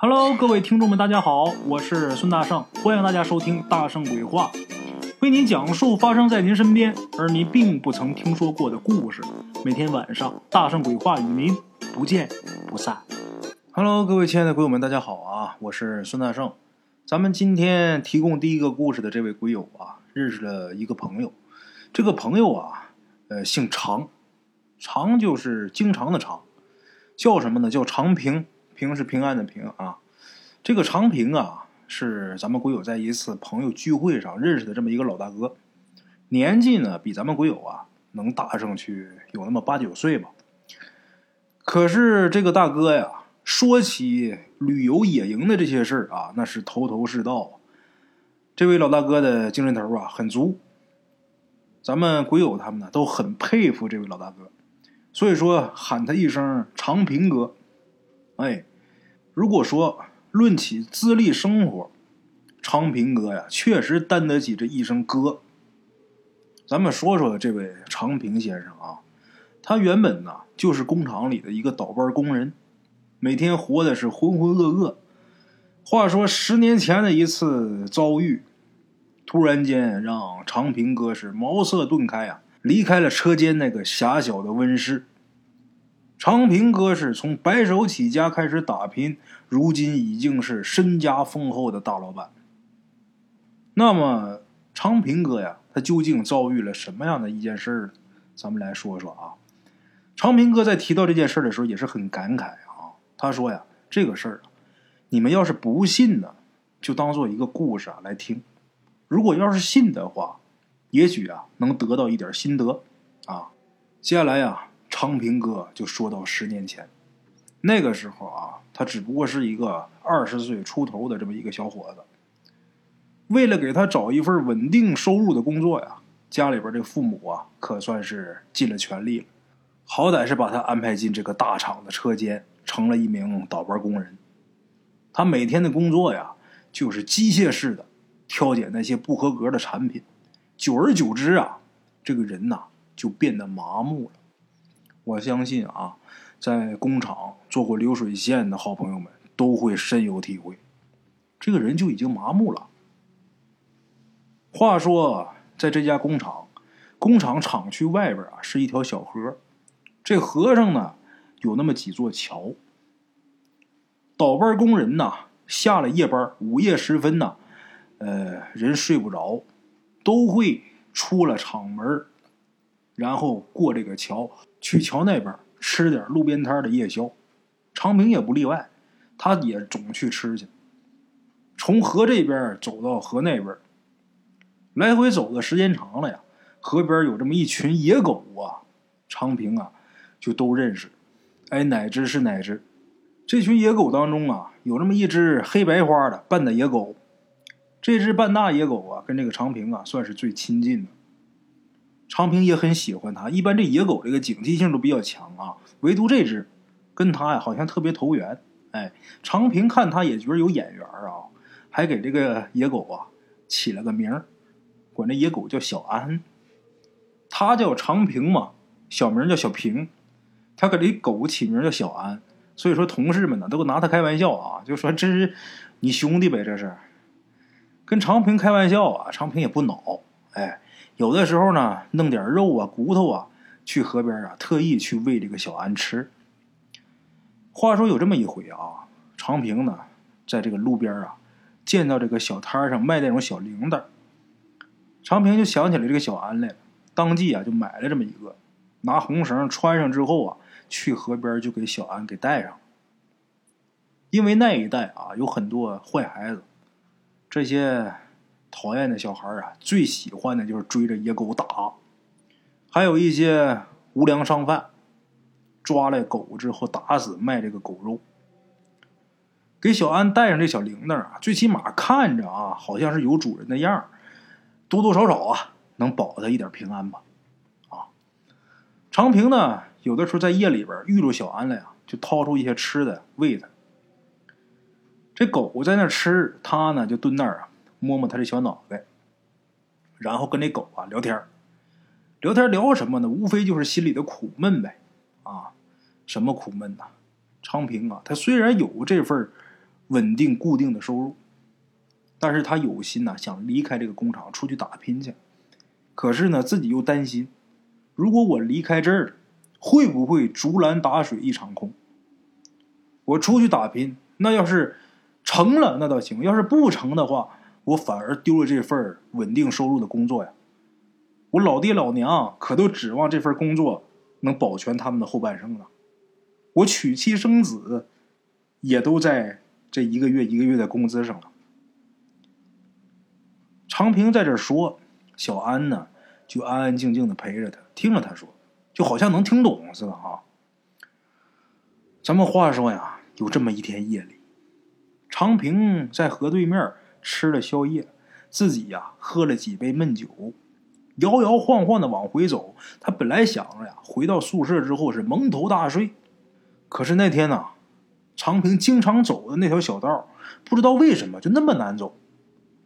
Hello，各位听众们，大家好，我是孙大圣，欢迎大家收听《大圣鬼话》，为您讲述发生在您身边而您并不曾听说过的故事。每天晚上，《大圣鬼话》与您不见不散。Hello，各位亲爱的鬼友们，大家好啊，我是孙大圣。咱们今天提供第一个故事的这位鬼友啊，认识了一个朋友，这个朋友啊，呃，姓常，常就是经常的常，叫什么呢？叫常平。平是平安的平啊，这个长平啊，是咱们鬼友在一次朋友聚会上认识的这么一个老大哥，年纪呢比咱们鬼友啊能大上去有那么八九岁吧。可是这个大哥呀，说起旅游野营的这些事儿啊，那是头头是道。这位老大哥的精神头啊很足，咱们鬼友他们呢都很佩服这位老大哥，所以说喊他一声长平哥。哎，如果说论起资历生活，昌平哥呀，确实担得起这一声哥。咱们说说这位长平先生啊，他原本呢就是工厂里的一个倒班工人，每天活的是浑浑噩噩。话说十年前的一次遭遇，突然间让长平哥是茅塞顿开啊，离开了车间那个狭小的温室。长平哥是从白手起家开始打拼，如今已经是身家丰厚的大老板。那么，长平哥呀，他究竟遭遇了什么样的一件事儿？咱们来说说啊。长平哥在提到这件事儿的时候，也是很感慨啊。他说呀：“这个事儿啊，你们要是不信呢，就当做一个故事啊来听；如果要是信的话，也许啊能得到一点心得啊。”接下来呀。昌平哥就说到十年前，那个时候啊，他只不过是一个二十岁出头的这么一个小伙子。为了给他找一份稳定收入的工作呀，家里边这父母啊，可算是尽了全力了，好歹是把他安排进这个大厂的车间，成了一名倒班工人。他每天的工作呀，就是机械式的挑拣那些不合格的产品。久而久之啊，这个人呐，就变得麻木了。我相信啊，在工厂做过流水线的好朋友们都会深有体会。这个人就已经麻木了。话说，在这家工厂，工厂厂区外边啊是一条小河，这河上呢有那么几座桥。倒班工人呐，下了夜班，午夜时分呐，呃，人睡不着，都会出了厂门，然后过这个桥。去桥那边吃点路边摊的夜宵，长平也不例外，他也总去吃去。从河这边走到河那边，来回走的时间长了呀，河边有这么一群野狗啊，长平啊就都认识。哎，哪只是哪只？这群野狗当中啊，有这么一只黑白花的半大野狗，这只半大野狗啊，跟这个长平啊算是最亲近的。长平也很喜欢它。一般这野狗这个警惕性都比较强啊，唯独这只，跟它呀好像特别投缘。哎，长平看它也觉得有眼缘啊，还给这个野狗啊起了个名儿，管这野狗叫小安。他叫长平嘛，小名叫小平。他给这狗起名叫小安，所以说同事们呢都拿他开玩笑啊，就说这是你兄弟呗，这是跟长平开玩笑啊。长平也不恼，哎。有的时候呢，弄点肉啊、骨头啊，去河边啊，特意去喂这个小安吃。话说有这么一回啊，长平呢，在这个路边啊，见到这个小摊上卖那种小铃铛，长平就想起来这个小安来了，当即啊就买了这么一个，拿红绳穿上之后啊，去河边就给小安给带上。因为那一带啊有很多坏孩子，这些。讨厌的小孩啊，最喜欢的就是追着野狗打，还有一些无良商贩抓来狗之后打死卖这个狗肉。给小安带上这小铃铛啊，最起码看着啊，好像是有主人的样多多少少啊能保他一点平安吧。啊，长平呢，有的时候在夜里边遇着小安了呀，就掏出一些吃的喂他。这狗在那吃，他呢就蹲那儿啊。摸摸他的小脑袋，然后跟那狗啊聊天聊天聊什么呢？无非就是心里的苦闷呗。啊，什么苦闷呐？昌平啊，他虽然有这份稳定固定的收入。但是他有心呐，想离开这个工厂出去打拼去。可是呢，自己又担心，如果我离开这儿，会不会竹篮打水一场空？我出去打拼，那要是成了那倒行；要是不成的话，我反而丢了这份稳定收入的工作呀。我老爹老娘可都指望这份工作能保全他们的后半生呢。我娶妻生子，也都在这一个月一个月的工资上了。长平在这说，小安呢就安安静静的陪着他，听着他说，就好像能听懂似的啊。咱们话说呀，有这么一天夜里，长平在河对面吃了宵夜，自己呀喝了几杯闷酒，摇摇晃晃的往回走。他本来想着呀，回到宿舍之后是蒙头大睡。可是那天呢，长平经常走的那条小道，不知道为什么就那么难走，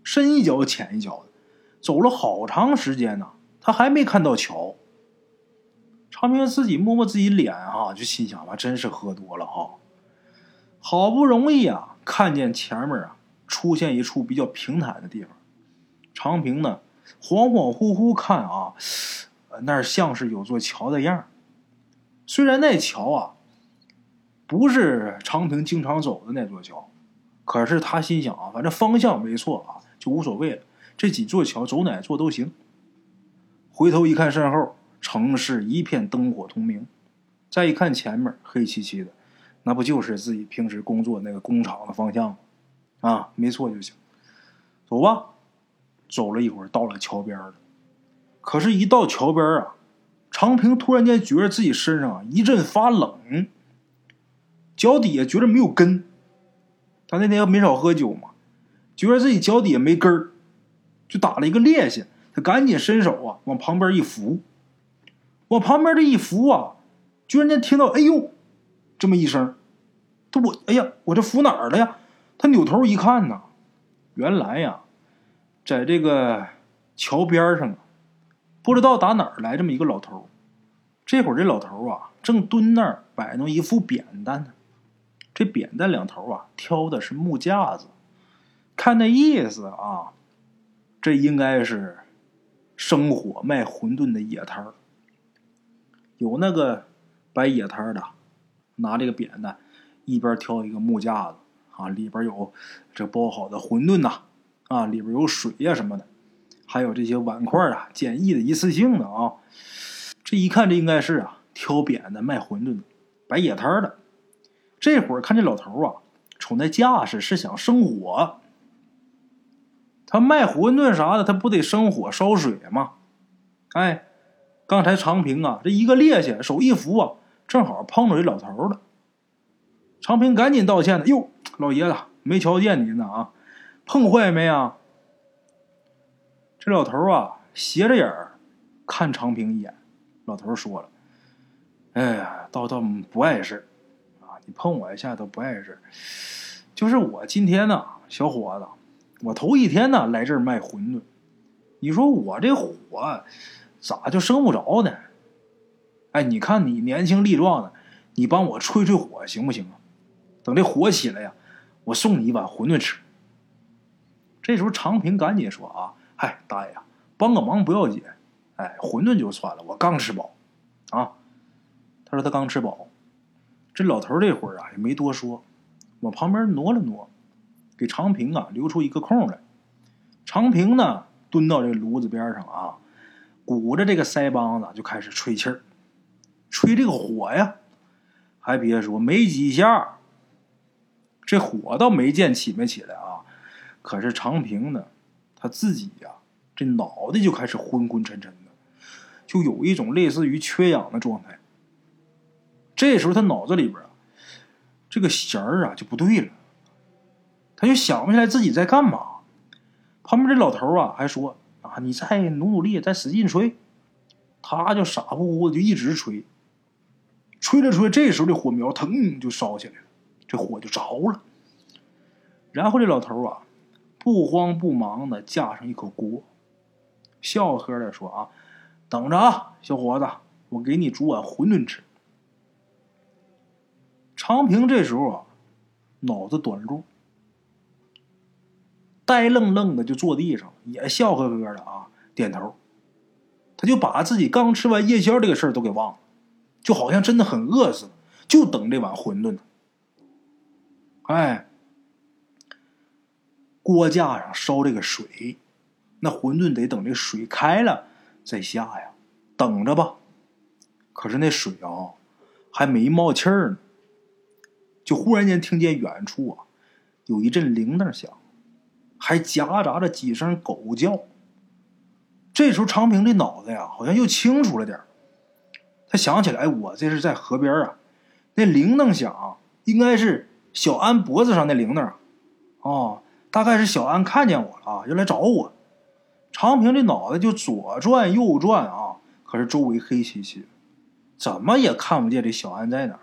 深一脚浅一脚的，走了好长时间呢，他还没看到桥。长平自己摸摸自己脸啊，就心想吧，真是喝多了啊。好不容易啊，看见前面啊出现一处比较平坦的地方，长平呢恍恍惚惚看啊，那儿像是有座桥的样虽然那桥啊。不是长平经常走的那座桥，可是他心想啊，反正方向没错啊，就无所谓了。这几座桥走哪座都行。回头一看身后，城市一片灯火通明；再一看前面，黑漆漆的，那不就是自己平时工作那个工厂的方向吗？啊，没错就行。走吧。走了一会儿，到了桥边了。可是，一到桥边啊，长平突然间觉得自己身上一阵发冷。脚底下觉得没有根，他那天没少喝酒嘛，觉得自己脚底下没根儿，就打了一个趔趄。他赶紧伸手啊，往旁边一扶，往旁边这一扶啊，居然间听到“哎呦”这么一声。他我哎呀，我这扶哪儿了呀？他扭头一看呐，原来呀，在这个桥边上啊，不知道打哪儿来这么一个老头。这会儿这老头啊，正蹲那儿摆弄一副扁担呢。这扁担两头啊，挑的是木架子，看那意思啊，这应该是生火卖馄饨的野摊儿。有那个摆野摊的，拿这个扁担，一边挑一个木架子啊，里边有这包好的馄饨呐，啊，里边有水呀什么的，还有这些碗筷啊，简易的一次性的啊。这一看，这应该是啊，挑扁担卖馄饨的，摆野摊的。这会儿看这老头啊，瞅那架势是想生火。他卖馄饨啥的，他不得生火烧水吗？哎，刚才长平啊，这一个趔趄，手一扶啊，正好碰着这老头了。长平赶紧道歉了：“哟，老爷子，没瞧见您呢啊，碰坏没啊？”这老头啊，斜着眼儿看长平一眼。老头说了：“哎呀，倒倒不碍事啊。”你碰我一下都不碍事，就是我今天呢，小伙子，我头一天呢来这儿卖馄饨，你说我这火咋就生不着呢？哎，你看你年轻力壮的，你帮我吹吹火行不行啊？等这火起来呀，我送你一碗馄饨吃。这时候长平赶紧说啊，嗨，大爷，帮个忙不要紧，哎，馄饨就算了，我刚吃饱，啊，他说他刚吃饱。这老头这会儿啊也没多说，往旁边挪了挪，给长平啊留出一个空来。长平呢蹲到这炉子边上啊，鼓着这个腮帮子就开始吹气儿，吹这个火呀。还别说，没几下，这火倒没见起没起来啊。可是长平呢，他自己呀，这脑袋就开始昏昏沉沉的，就有一种类似于缺氧的状态。这时候他脑子里边啊，这个弦儿啊就不对了，他就想不起来自己在干嘛。旁边这老头啊还说啊，你再努努力，再使劲吹。他就傻乎乎的就一直吹，吹着吹，这时候这火苗腾就烧起来，这火就着了。然后这老头啊不慌不忙的架上一口锅，笑呵的说啊，等着啊，小伙子，我给你煮碗馄饨吃。长平这时候啊，脑子短路，呆愣愣的就坐地上，也笑呵呵的啊，点头。他就把自己刚吃完夜宵这个事儿都给忘了，就好像真的很饿似的，就等这碗馄饨呢。哎，锅架上烧这个水，那馄饨得等这水开了再下呀，等着吧。可是那水啊，还没冒气儿呢，就忽然间听见远处啊，有一阵铃铛响，还夹杂着几声狗叫。这时候长平的脑子呀，好像又清楚了点他想起来，我这是在河边啊，那铃铛响，应该是小安脖子上的铃铛，哦，大概是小安看见我了，要来找我。长平这脑袋就左转右转啊，可是周围黑漆漆。怎么也看不见这小安在哪儿，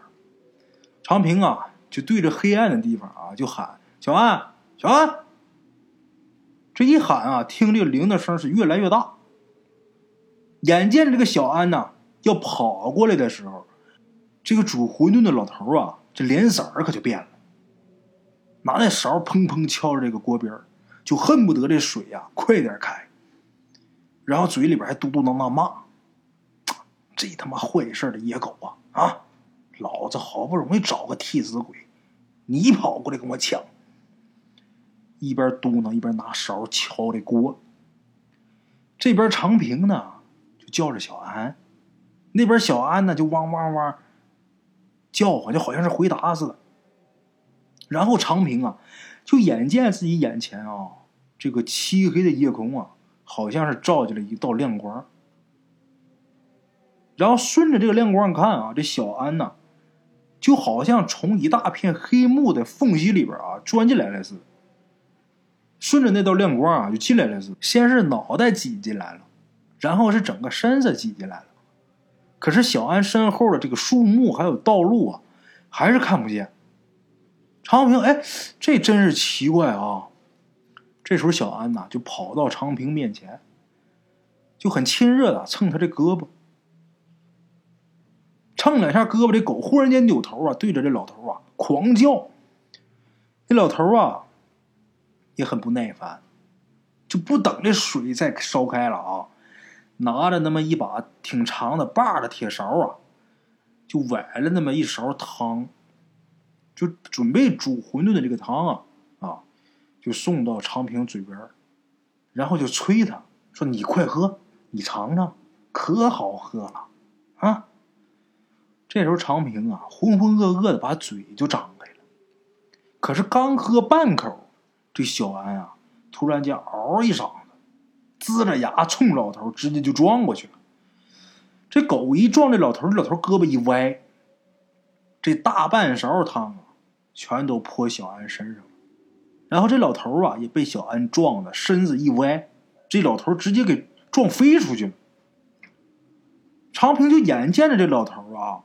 长平啊，就对着黑暗的地方啊，就喊：“小安，小安！”这一喊啊，听这个铃铛声是越来越大。眼见这个小安呐要跑过来的时候，这个煮馄饨的老头啊，这脸色可就变了，拿那勺砰砰敲着这个锅边就恨不得这水呀快点开，然后嘴里边还嘟嘟囔囔骂。这他妈坏事的野狗啊！啊，老子好不容易找个替死鬼，你跑过来跟我抢！一边嘟囔一边拿勺敲这锅。这边长平呢就叫着小安，那边小安呢就汪汪汪叫唤，就好像是回答似的。然后长平啊，就眼见自己眼前啊这个漆黑的夜空啊，好像是照进了一道亮光。然后顺着这个亮光看啊，这小安呐，就好像从一大片黑幕的缝隙里边啊钻进来了似的。顺着那道亮光啊就进来了似的。先是脑袋挤进来了，然后是整个身子挤进来了。可是小安身后的这个树木还有道路啊，还是看不见。长平，哎，这真是奇怪啊！这时候小安呐就跑到长平面前，就很亲热的蹭他这胳膊。蹭两下胳膊，这狗忽然间扭头啊，对着这老头啊狂叫。这老头啊也很不耐烦，就不等这水再烧开了啊，拿着那么一把挺长的把的铁勺啊，就崴了那么一勺汤，就准备煮馄饨的这个汤啊啊，就送到长平嘴边然后就催他说：“你快喝，你尝尝，可好喝了啊！”这时候，长平啊，浑浑噩噩的把嘴就张开了。可是刚喝半口，这小安啊，突然间嗷一嗓子，呲着牙冲老头直接就撞过去了。这狗一撞这老头，老头胳膊一歪，这大半勺汤啊，全都泼小安身上。然后这老头啊，也被小安撞的身子一歪，这老头直接给撞飞出去了。长平就眼见着这老头啊。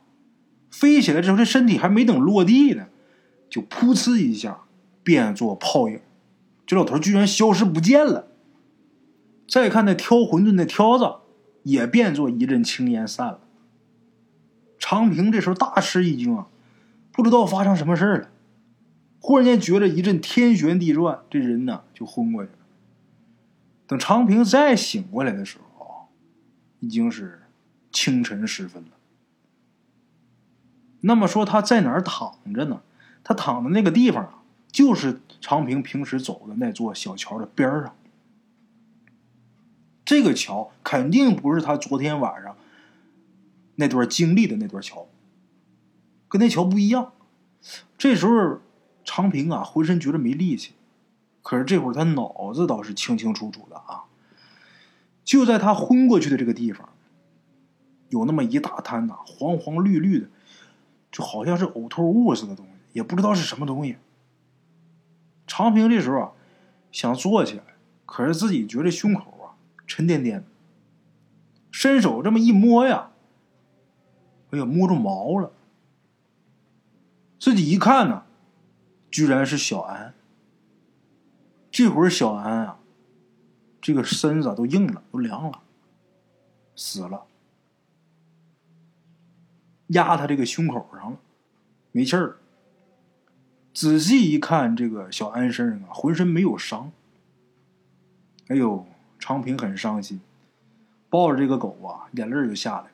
飞起来之后，这身体还没等落地呢，就噗呲一下变作泡影，这老头居然消失不见了。再看那挑馄饨的挑子，也变作一阵青烟散了。长平这时候大吃一惊啊，不知道发生什么事了，忽然间觉得一阵天旋地转，这人呢就昏过去了。等长平再醒过来的时候，已经是清晨时分了。那么说他在哪儿躺着呢？他躺的那个地方啊，就是长平平时走的那座小桥的边上。这个桥肯定不是他昨天晚上那段经历的那段桥，跟那桥不一样。这时候长平啊，浑身觉得没力气，可是这会儿他脑子倒是清清楚楚的啊。就在他昏过去的这个地方，有那么一大滩呐，黄黄绿绿的。就好像是呕吐物似的东西，也不知道是什么东西。长平这时候啊，想坐起来，可是自己觉得胸口啊沉甸甸的，伸手这么一摸呀，哎呀，摸着毛了。自己一看呢，居然是小安。这会儿小安啊，这个身子都硬了，都凉了，死了。压他这个胸口上了，没气儿。仔细一看，这个小安身上啊，浑身没有伤，哎呦，长平很伤心，抱着这个狗啊，眼泪就下来了。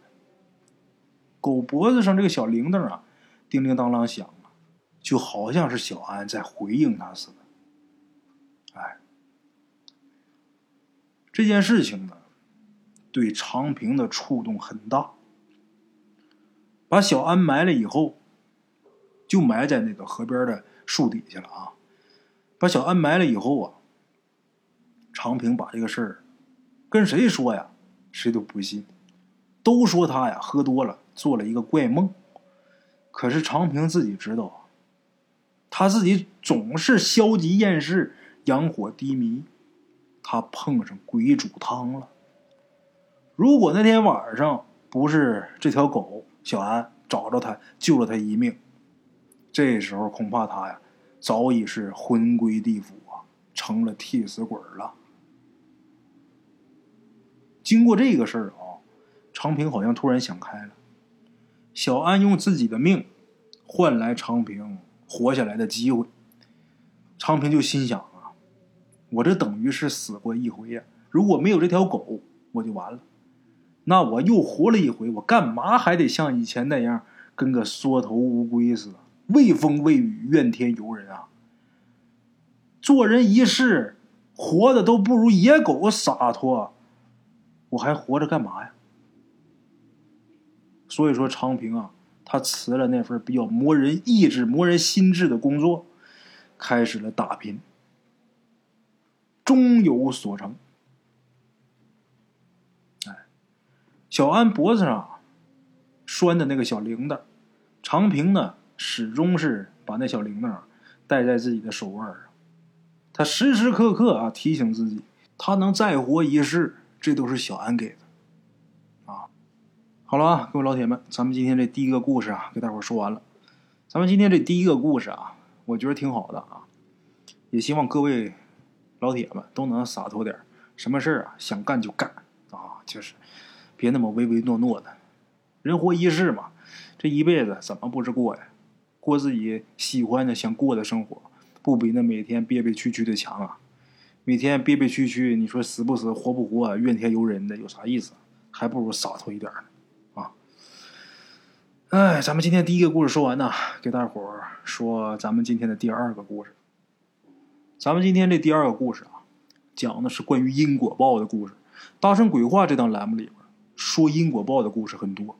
狗脖子上这个小铃铛啊，叮叮当啷响，就好像是小安在回应他似的。哎，这件事情呢，对长平的触动很大。把小安埋了以后，就埋在那个河边的树底下了啊。把小安埋了以后啊，长平把这个事儿跟谁说呀？谁都不信，都说他呀喝多了做了一个怪梦。可是长平自己知道，他自己总是消极厌世。阳火低迷，他碰上鬼煮汤了。如果那天晚上不是这条狗小安找着他救了他一命，这时候恐怕他呀早已是魂归地府啊，成了替死鬼了。经过这个事儿啊，长平好像突然想开了。小安用自己的命换来长平活下来的机会，昌平就心想啊。我这等于是死过一回呀！如果没有这条狗，我就完了。那我又活了一回，我干嘛还得像以前那样跟个缩头乌龟似的，畏风畏雨、怨天尤人啊？做人一世，活的都不如野狗洒脱，我还活着干嘛呀？所以说，昌平啊，他辞了那份比较磨人意志、磨人心智的工作，开始了打拼。终有所成。哎，小安脖子上拴的那个小铃铛，长平呢始终是把那小铃铛戴在自己的手腕上。他时时刻刻啊提醒自己，他能再活一世，这都是小安给的。好了啊，各位老铁们，咱们今天这第一个故事啊，给大伙儿说完了。咱们今天这第一个故事啊，我觉得挺好的啊，也希望各位。老铁们都能洒脱点儿什么事儿啊想干就干啊，就是别那么唯唯诺诺的。人活一世嘛，这一辈子怎么不是过呀？过自己喜欢的、想过的生活，不比那每天憋憋屈屈的强啊？每天憋憋屈屈，你说死不死、活不活、怨天尤人的，有啥意思？还不如洒脱一点呢！哎，咱们今天第一个故事说完呢，给大伙儿说咱们今天的第二个故事。咱们今天这第二个故事啊，讲的是关于因果报的故事。大圣鬼话这档栏目里边说因果报的故事很多。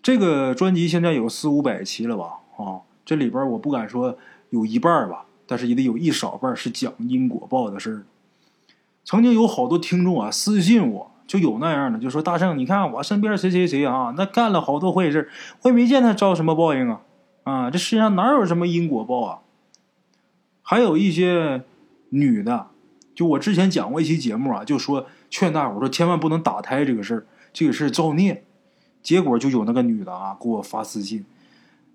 这个专辑现在有四五百期了吧？啊，这里边我不敢说有一半吧，但是也得有一少半是讲因果报的事儿。曾经有好多听众啊私信我，就有那样的，就说大圣，你看我身边谁谁谁啊，那干了好多坏事，我也没见他遭什么报应啊。啊，这世界上哪有什么因果报啊？还有一些女的，就我之前讲过一期节目啊，就说劝大伙说千万不能打胎这个事儿，这个事造孽。结果就有那个女的啊给我发私信，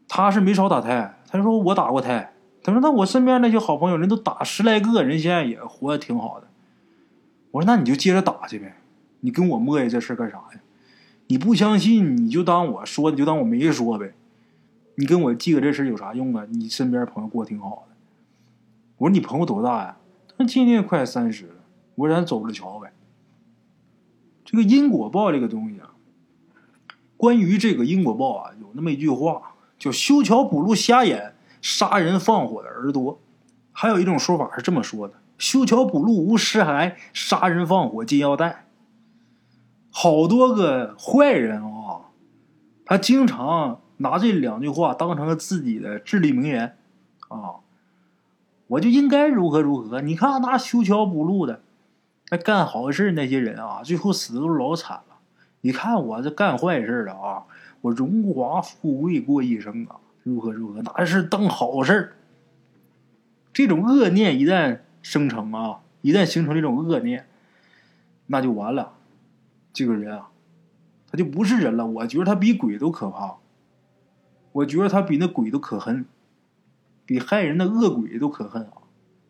她是没少打胎，她说我打过胎，她说那我身边那些好朋友人都打十来个人，现在也活得挺好的。我说那你就接着打去呗，你跟我磨叽这事干啥呀？你不相信你就当我说的，就当我没说呗。你跟我记个这事有啥用啊？你身边朋友过挺好的。我说你朋友多大呀？他今年快三十了。我说咱走着瞧呗。这个因果报这个东西啊，关于这个因果报啊，有那么一句话叫“修桥补路瞎眼，杀人放火的儿多”。还有一种说法是这么说的：“修桥补路无尸骸，杀人放火金腰带。”好多个坏人啊，他经常拿这两句话当成了自己的至理名言啊。我就应该如何如何？你看那修桥补路的，那干好事那些人啊，最后死的都老惨了。你看我这干坏事的啊，我荣华富贵过一生啊，如何如何？哪是当好事这种恶念一旦生成啊，一旦形成这种恶念，那就完了。这个人啊，他就不是人了。我觉得他比鬼都可怕，我觉得他比那鬼都可恨。比害人的恶鬼都可恨啊！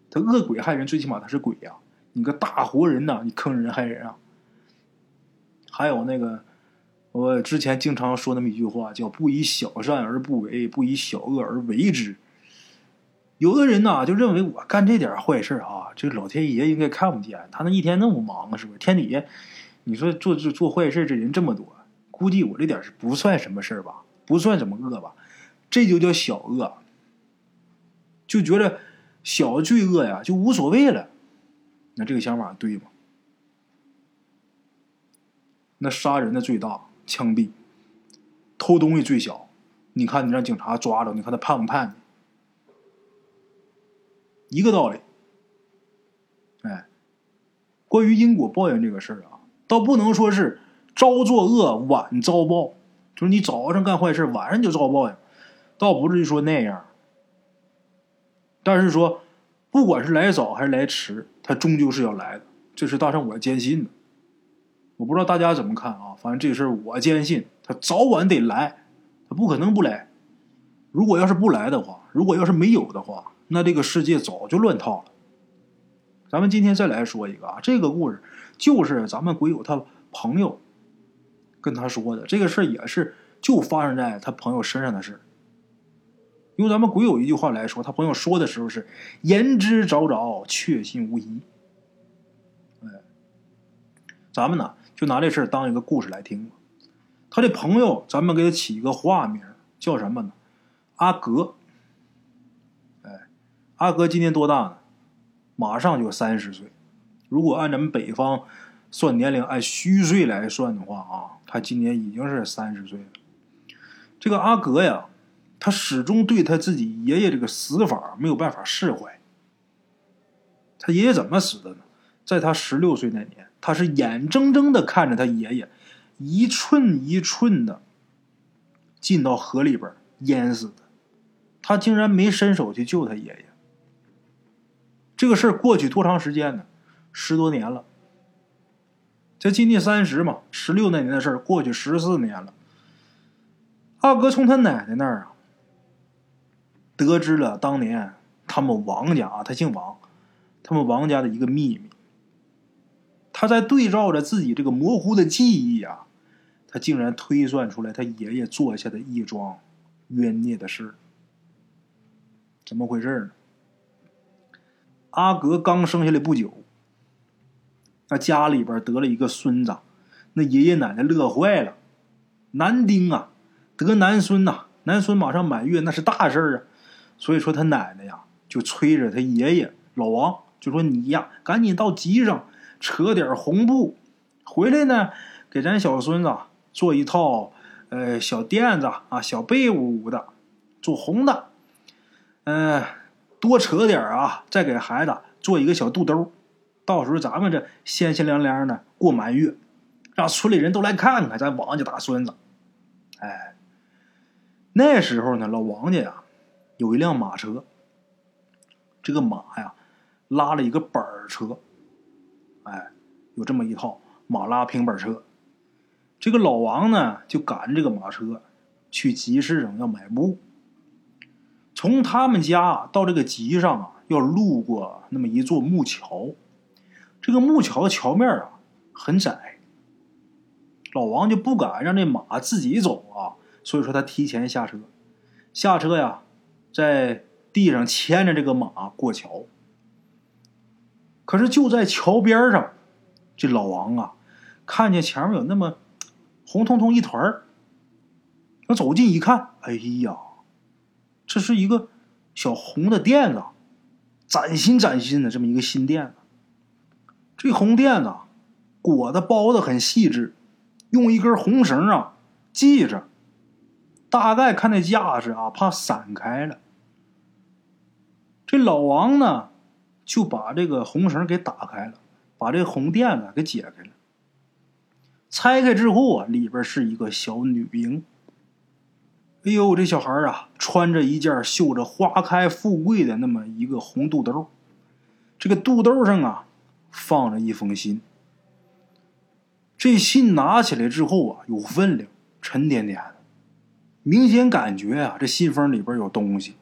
他恶鬼害人，最起码他是鬼呀！你个大活人呐，你坑人害人啊！还有那个，我之前经常说那么一句话，叫“不以小善而不为，不以小恶而为之”。有的人呐，就认为我干这点坏事啊，这老天爷应该看不见，他那一天那么忙，是不是？天底下，你说做做做坏事这人这么多，估计我这点是不算什么事儿吧，不算什么恶吧，这就叫小恶，就觉得小罪恶呀就无所谓了。那这个想法对吗？那杀人的最大，枪毙；偷东西最小。你看，你让警察抓着，你看他判不判你？一个道理。哎，关于因果报应这个事儿啊，倒不能说是朝作恶晚遭报，就是你早上干坏事，晚上就遭报应，倒不至于说那样。但是说，不管是来早还是来迟，他终究是要来的，这是大圣我坚信的。我不知道大家怎么看啊，反正这事儿我坚信，他早晚得来，他不可能不来。如果要是不来的话，如果要是没有的话，那这个世界早就乱套了。咱们今天再来说一个啊，这个故事就是咱们鬼友他朋友跟他说的，这个事儿也是就发生在他朋友身上的事用咱们鬼友一句话来说，他朋友说的时候是言之凿凿，确信无疑。哎，咱们呢就拿这事当一个故事来听。他的朋友，咱们给他起一个化名，叫什么呢？阿格，哎，阿格今年多大呢？马上就三十岁。如果按咱们北方算年龄，按虚岁来算的话啊，他今年已经是三十岁了。这个阿格呀，他始终对他自己爷爷这个死法没有办法释怀。他爷爷怎么死的呢？在他十六岁那年，他是眼睁睁的看着他爷爷一寸一寸的进到河里边淹死的。他竟然没伸手去救他爷爷。这个事儿过去多长时间呢？十多年了。这今年三十嘛，十六那年的事儿过去十四年了。阿哥从他奶奶那儿啊，得知了当年他们王家啊，他姓王，他们王家的一个秘密。他在对照着自己这个模糊的记忆啊，他竟然推算出来他爷爷做下的一桩冤孽的事怎么回事呢？阿格刚生下来不久，那家里边得了一个孙子，那爷爷奶奶乐坏了。男丁啊，得男孙呐，男孙马上满月，那是大事啊。所以说他奶奶呀，就催着他爷爷老王，就说你呀，赶紧到集上扯点红布，回来呢，给咱小孙子做一套呃小垫子啊，小被窝的，做红的。嗯，多扯点啊，再给孩子做一个小肚兜，到时候咱们这鲜鲜凉凉的过满月，让村里人都来看看咱王家大孙子。哎，那时候呢，老王家呀有一辆马车，这个马呀拉了一个板车，哎，有这么一套马拉平板车。这个老王呢就赶这个马车去集市上要买布。从他们家到这个集上啊，要路过那么一座木桥，这个木桥的桥面啊很窄，老王就不敢让这马自己走啊，所以说他提前下车，下车呀，在地上牵着这个马过桥。可是就在桥边上，这老王啊，看见前面有那么红彤彤一团儿，他走近一看，哎呀！这是一个小红的垫子，崭新崭新的这么一个新垫子。这红垫子裹的包的很细致，用一根红绳啊系着。大概看那架势啊，怕散开了。这老王呢就把这个红绳给打开了，把这红垫子给解开了。拆开之后啊，里边是一个小女婴。哎呦，这小孩啊，穿着一件绣着“花开富贵”的那么一个红肚兜，这个肚兜上啊，放着一封信。这信拿起来之后啊，有分量，沉甸甸的，明显感觉啊，这信封里边有东西。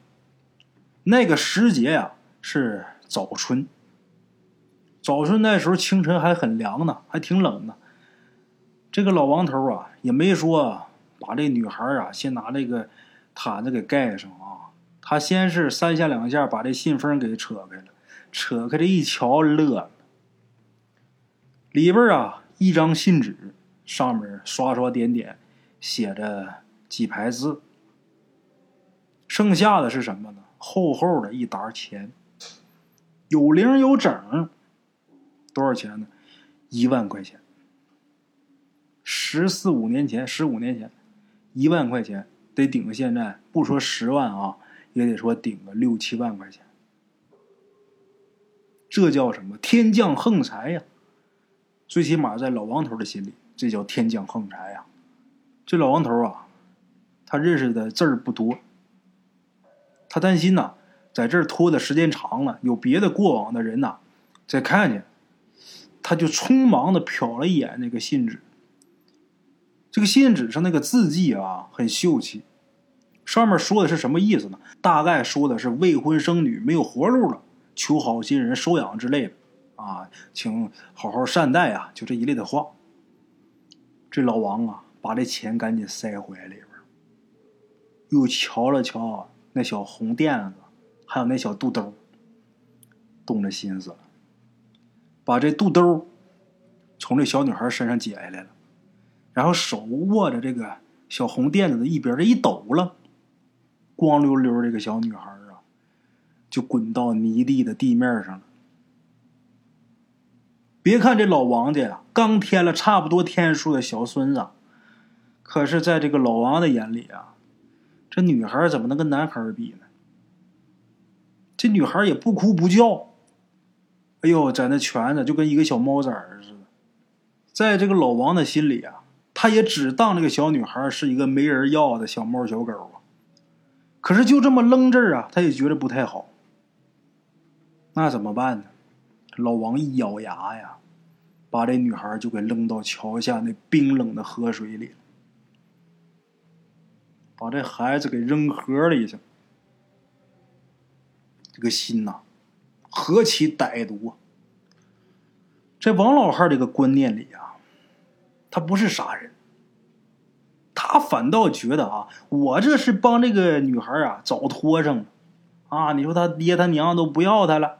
那个时节呀，是早春。早春那时候清晨还很凉呢，还挺冷呢。这个老王头啊，也没说。把这女孩啊，先拿这个毯子给盖上啊。他先是三下两下把这信封给扯开了，扯开这一瞧，乐了。里边啊，一张信纸，上面刷刷点点，写着几排字。剩下的是什么呢？厚厚的一沓钱，有零有整。多少钱呢？一万块钱。十四五年前，十五年前，一万块钱得顶个现在，不说十万啊，也得说顶个六七万块钱。这叫什么？天降横财呀！最起码在老王头的心里，这叫天降横财呀。这老王头啊，他认识的字儿不多，他担心呐，在这儿拖的时间长了，有别的过往的人呐，再看见，他就匆忙的瞟了一眼那个信纸。这个信纸上那个字迹啊，很秀气，上面说的是什么意思呢？大概说的是未婚生女没有活路了。求好心人收养之类的，啊，请好好善待啊，就这一类的话。这老王啊，把这钱赶紧塞怀里边，又瞧了瞧那小红垫子，还有那小肚兜，动了心思，把这肚兜从这小女孩身上解下来了，然后手握着这个小红垫子的一边，这一抖了，光溜溜这个小女孩啊。就滚到泥地的地面上了。别看这老王家呀，刚添了差不多天数的小孙子，可是在这个老王的眼里啊，这女孩怎么能跟男孩比呢？这女孩也不哭不叫，哎呦，在那蜷着，就跟一个小猫崽儿似的。在这个老王的心里啊，他也只当这个小女孩是一个没人要的小猫小狗啊。可是就这么扔这儿啊，他也觉得不太好。那怎么办呢？老王一咬牙呀，把这女孩就给扔到桥下那冰冷的河水里，把这孩子给扔河里去。这个心呐，何其歹毒！啊！这王老汉这个观念里啊，他不是杀人，他反倒觉得啊，我这是帮这个女孩啊找托生了啊！你说他爹他娘都不要他了。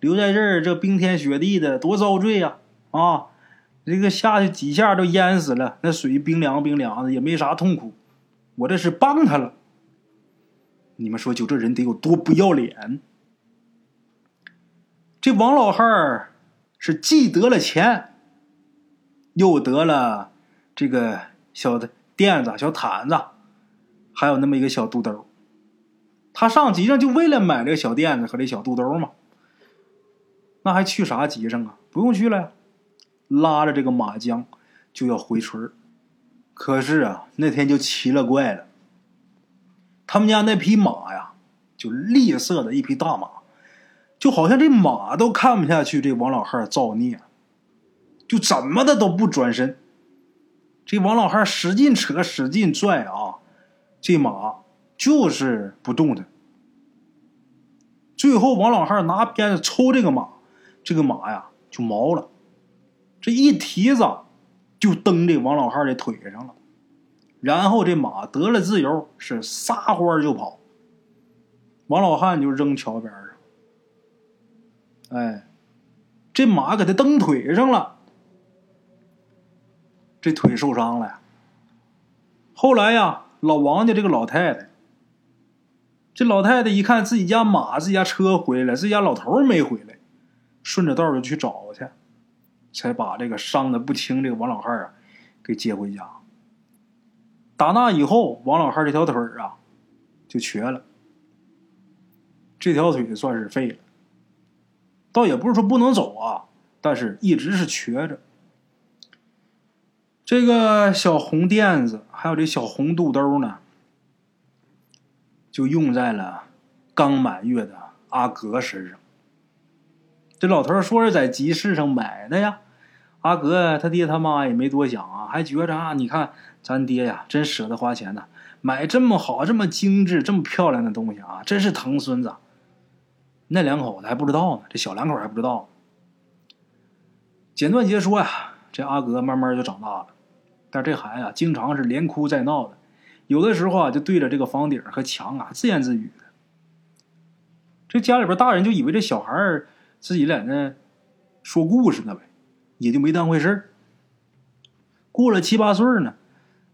留在这儿，这冰天雪地的，多遭罪呀！啊，这个下去几下都淹死了，那水冰凉冰凉的，也没啥痛苦。我这是帮他了。你们说，就这人得有多不要脸？这王老汉儿是既得了钱，又得了这个小的垫子、小毯子，还有那么一个小肚兜。他上集上就为了买这个小垫子和这小肚兜嘛。那还去啥集上啊？不用去了，拉着这个马缰就要回村可是啊，那天就奇了怪了。他们家那匹马呀，就栗色的一匹大马，就好像这马都看不下去这王老汉造孽，就怎么的都不转身。这王老汉使劲扯，使劲拽啊，这马就是不动弹。最后，王老汉拿鞭子抽这个马。这个马呀，就毛了，这一蹄子就蹬这王老汉的腿上了，然后这马得了自由，是撒欢就跑。王老汉就扔桥边上，哎，这马给他蹬腿上了，这腿受伤了。后来呀，老王家这个老太太，这老太太一看自己家马、自己家车回来了，自己家老头没回来。顺着道就去找去，才把这个伤的不轻这个王老汉啊给接回家。打那以后，王老汉这条腿啊就瘸了，这条腿算是废了。倒也不是说不能走啊，但是一直是瘸着。这个小红垫子还有这小红肚兜呢，就用在了刚满月的阿格身上。这老头说是在集市上买的呀，阿格他爹他妈也没多想啊，还觉着啊，你看咱爹呀，真舍得花钱呢，买这么好、这么精致、这么漂亮的东西啊，真是疼孙子。那两口子还不知道呢，这小两口还不知道。简短截说呀，这阿格慢慢就长大了，但这孩子啊经常是连哭带闹的，有的时候啊，就对着这个房顶和墙啊自言自语的。这家里边大人就以为这小孩自己在那说故事呢呗，也就没当回事儿。过了七八岁呢，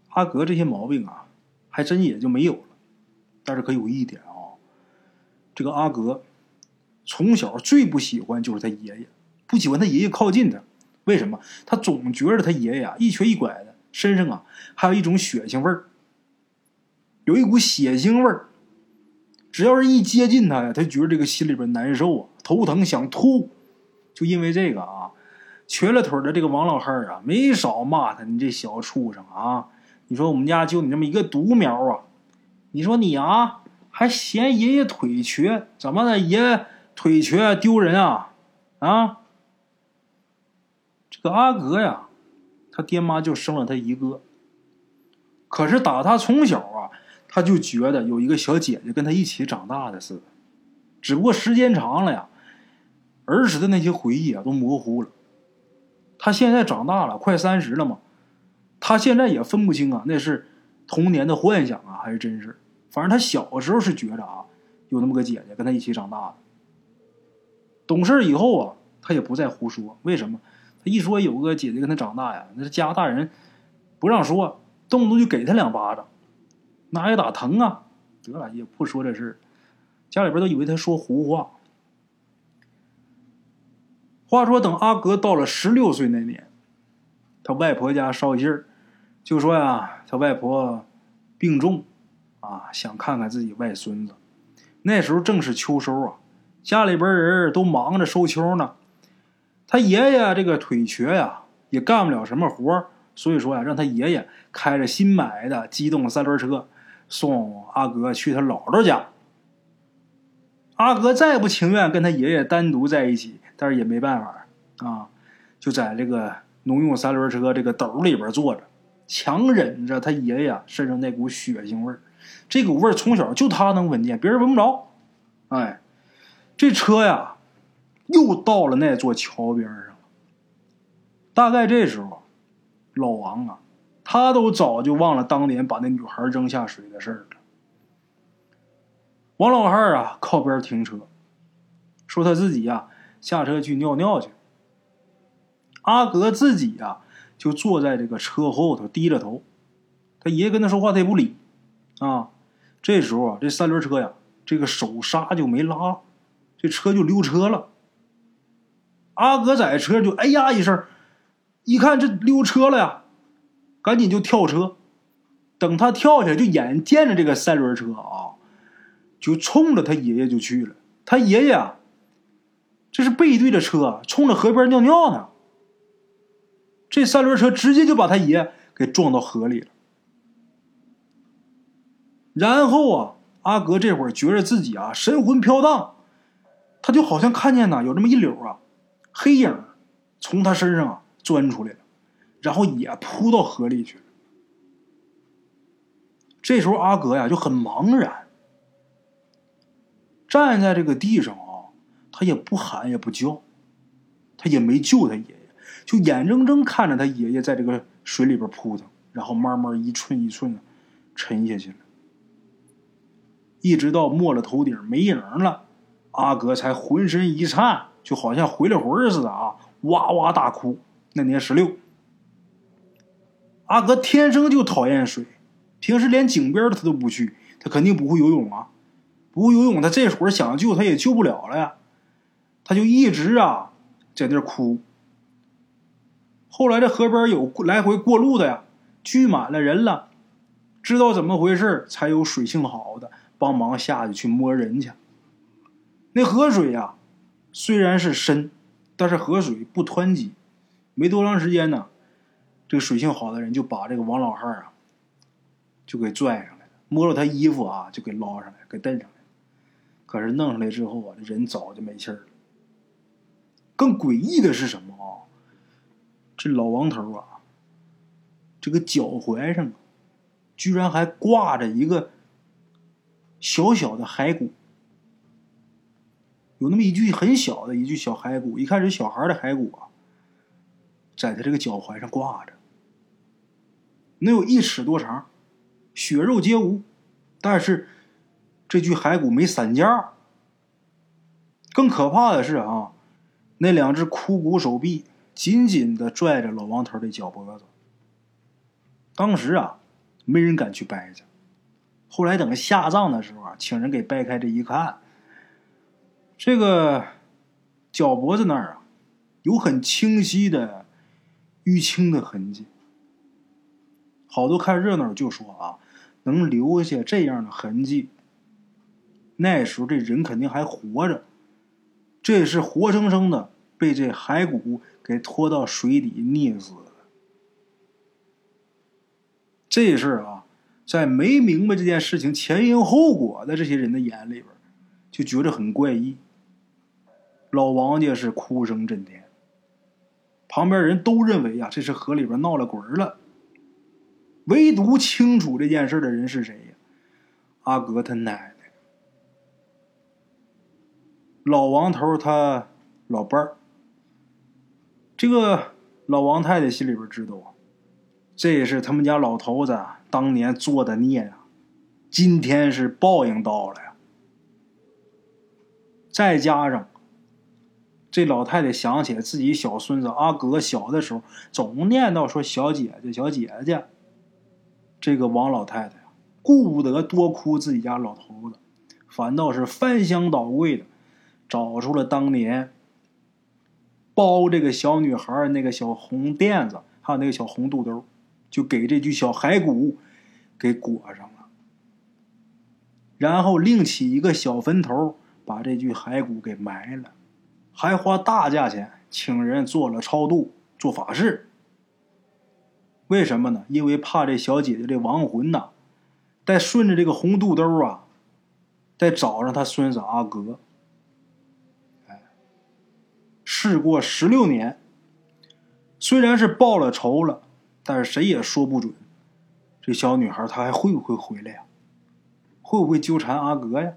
阿格这些毛病啊，还真也就没有了。但是可有一点啊，这个阿格从小最不喜欢就是他爷爷，不喜欢他爷爷靠近他。为什么？他总觉得他爷爷啊一瘸一拐的，身上啊还有一种血腥味儿，有一股血腥味儿。只要是一接近他呀，他觉得这个心里边难受啊，头疼想吐。就因为这个啊，瘸了腿的这个王老汉啊，没少骂他：“你这小畜生啊！你说我们家就你这么一个独苗啊！你说你啊，还嫌爷爷腿瘸？怎么的？爷腿瘸丢人啊？啊！”这个阿格呀，他爹妈就生了他一个。可是打他从小啊，他就觉得有一个小姐姐跟他一起长大的似的。只不过时间长了呀，儿时的那些回忆啊都模糊了。他现在长大了，快三十了嘛，他现在也分不清啊，那是童年的幻想啊，还是真事反正他小的时候是觉着啊，有那么个姐姐跟他一起长大的。懂事以后啊，他也不再胡说。为什么？他一说有个姐姐跟他长大呀，那是家大人不让说，动不动就给他两巴掌，那挨打疼啊！得了，也不说这事家里边都以为他说胡话。话说，等阿格到了十六岁那年，他外婆家捎信儿，就说呀，他外婆病重，啊，想看看自己外孙子。那时候正是秋收啊，家里边人都忙着收秋呢。他爷爷这个腿瘸呀，也干不了什么活所以说呀，让他爷爷开着新买的机动三轮车送阿格去他姥姥家。阿格再不情愿跟他爷爷单独在一起，但是也没办法啊，就在这个农用三轮车这个斗里边坐着，强忍着他爷爷身上那股血腥味儿。这股味儿从小就他能闻见，别人闻不着。哎，这车呀。又到了那座桥边上了。大概这时候，老王啊，他都早就忘了当年把那女孩扔下水的事儿了。王老汉啊，靠边停车，说他自己呀下车去尿尿去。阿格自己呀就坐在这个车后头低着头，他爷爷跟他说话他也不理。啊，这时候啊，这三轮车呀，这个手刹就没拉，这车就溜车了。阿格在车就哎呀一声，一看这溜车了呀，赶紧就跳车。等他跳下来，就眼见着这个三轮车啊，就冲着他爷爷就去了。他爷爷啊，这是背对着车，冲着河边尿尿呢。这三轮车直接就把他爷给撞到河里了。然后啊，阿格这会儿觉着自己啊神魂飘荡，他就好像看见呐有这么一绺啊。黑影从他身上啊钻出来了，然后也扑到河里去。这时候阿格呀就很茫然，站在这个地上啊，他也不喊也不叫，他也没救他爷爷，就眼睁睁看着他爷爷在这个水里边扑腾，然后慢慢一寸一寸的沉下去了，一直到没了头顶没影了，阿格才浑身一颤。就好像回了魂似的啊，哇哇大哭。那年十六，阿哥天生就讨厌水，平时连井边他都不去，他肯定不会游泳啊。不会游泳，他这会儿想救他也救不了了呀。他就一直啊在那哭。后来这河边有来回过路的呀，聚满了人了，知道怎么回事才有水性好的帮忙下去去摸人去。那河水呀。虽然是深，但是河水不湍急，没多长时间呢，这个水性好的人就把这个王老汉啊，就给拽上来了，摸着他衣服啊，就给捞上来，给蹬上来。可是弄上来之后啊，这人早就没气儿了。更诡异的是什么啊？这老王头啊，这个脚踝上，居然还挂着一个小小的骸骨。有那么一具很小的一具小骸骨，一看是小孩的骸骨啊，在他这个脚踝上挂着，能有一尺多长，血肉皆无，但是这具骸骨没散架。更可怕的是啊，那两只枯骨手臂紧紧的拽着老王头的脚脖子。当时啊，没人敢去掰去。后来等下葬的时候啊，请人给掰开这一看，这个脚脖子那儿啊，有很清晰的淤青的痕迹。好多看热闹就说啊，能留下这样的痕迹，那时候这人肯定还活着，这是活生生的被这骸骨给拖到水底溺死的。这事儿啊，在没明白这件事情前因后果的这些人的眼里边，就觉得很怪异。老王家是哭声震天，旁边人都认为呀，这是河里边闹了鬼了。唯独清楚这件事的人是谁呀？阿格他奶奶，老王头他老伴儿。这个老王太太心里边知道啊。这是他们家老头子当年做的孽啊，今天是报应到了呀。再加上这老太太想起来自己小孙子阿格小的时候，总念叨说小姐姐、小姐姐。这个王老太太，顾不得多哭自己家老头子，反倒是翻箱倒柜的找出了当年包这个小女孩那个小红垫子，还有那个小红肚兜。就给这具小骸骨给裹上了，然后另起一个小坟头，把这具骸骨给埋了，还花大价钱请人做了超度、做法事。为什么呢？因为怕这小姐姐这亡魂呐，再顺着这个红肚兜啊，再找上他孙子阿格。事过十六年，虽然是报了仇了。但是谁也说不准，这小女孩她还会不会回来呀？会不会纠缠阿格呀？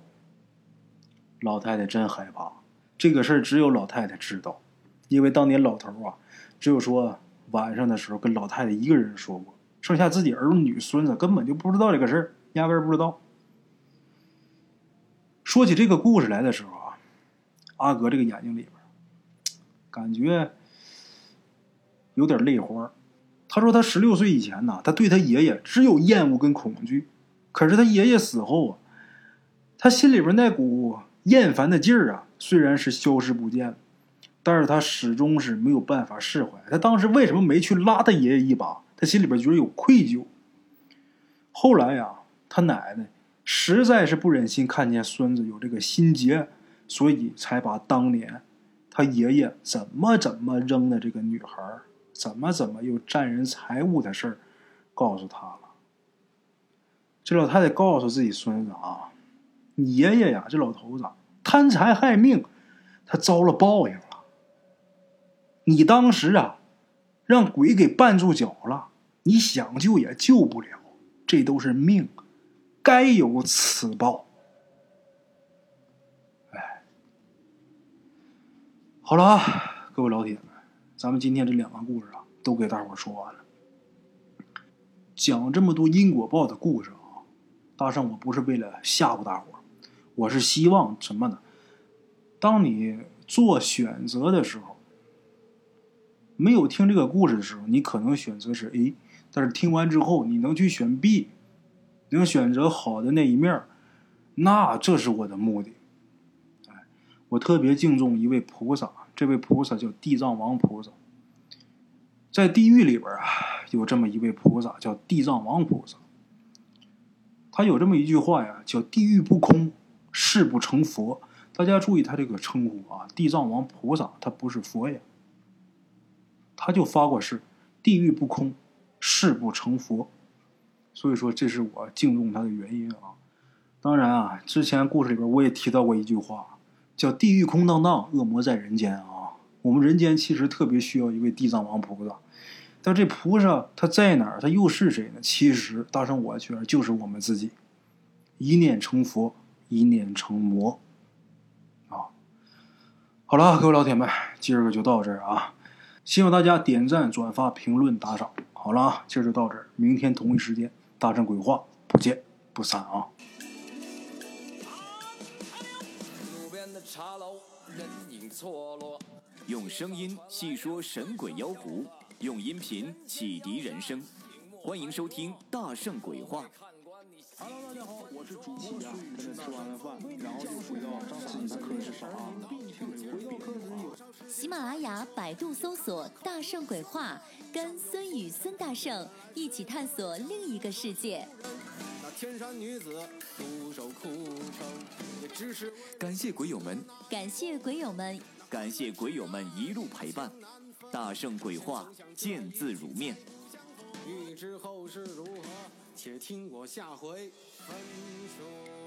老太太真害怕，这个事儿只有老太太知道，因为当年老头啊，只有说晚上的时候跟老太太一个人说过，剩下自己儿女孙子根本就不知道这个事儿，压根儿不知道。说起这个故事来的时候啊，阿格这个眼睛里，感觉有点泪花。他说：“他十六岁以前呢，他对他爷爷只有厌恶跟恐惧。可是他爷爷死后啊，他心里边那股厌烦的劲儿啊，虽然是消失不见了，但是他始终是没有办法释怀。他当时为什么没去拉他爷爷一把？他心里边觉得有愧疚。后来呀，他奶奶实在是不忍心看见孙子有这个心结，所以才把当年他爷爷怎么怎么扔的这个女孩。”怎么怎么又占人财物的事儿，告诉他了。这老太太告诉自己孙子啊：“你爷爷呀，这老头子贪财害命，他遭了报应了。你当时啊，让鬼给绊住脚了，你想救也救不了，这都是命，该有此报。”好了啊，各位老铁们。咱们今天这两个故事啊，都给大伙说完了。讲这么多因果报的故事啊，大圣我不是为了吓唬大伙我是希望什么呢？当你做选择的时候，没有听这个故事的时候，你可能选择是 A，但是听完之后你能去选 B，能选择好的那一面那这是我的目的。我特别敬重一位菩萨。这位菩萨叫地藏王菩萨，在地狱里边啊，有这么一位菩萨叫地藏王菩萨。他有这么一句话呀，叫“地狱不空，誓不成佛”。大家注意他这个称呼啊，地藏王菩萨他不是佛呀，他就发过誓，地狱不空，誓不成佛。所以说，这是我敬重他的原因啊。当然啊，之前故事里边我也提到过一句话。叫地狱空荡荡，恶魔在人间啊！我们人间其实特别需要一位地藏王菩萨，但这菩萨他在哪儿？他又是谁呢？其实大圣我觉得就是我们自己，一念成佛，一念成魔啊！好了，各位老铁们，今儿个就到这儿啊！希望大家点赞、转发、评论、打赏。好了啊，今儿就到这儿，明天同一时间，大圣鬼话不见不散啊！茶楼人影错落。用声音细说神鬼妖狐，用音频启迪人生。欢迎收听《大圣鬼话》。Hello，大家好，我是主播孙宇，跟着吃完了饭，然后就回到自己的课室上啊。喜马拉雅、百度搜索“大圣鬼话”，跟孙宇、孙大圣一起探索另一个世界。那天山女子独守空城，也只是感谢鬼友们，感谢鬼友们，感谢鬼友们一路陪伴。大圣鬼话，见字如面。欲知后事如何，且听我下回分说。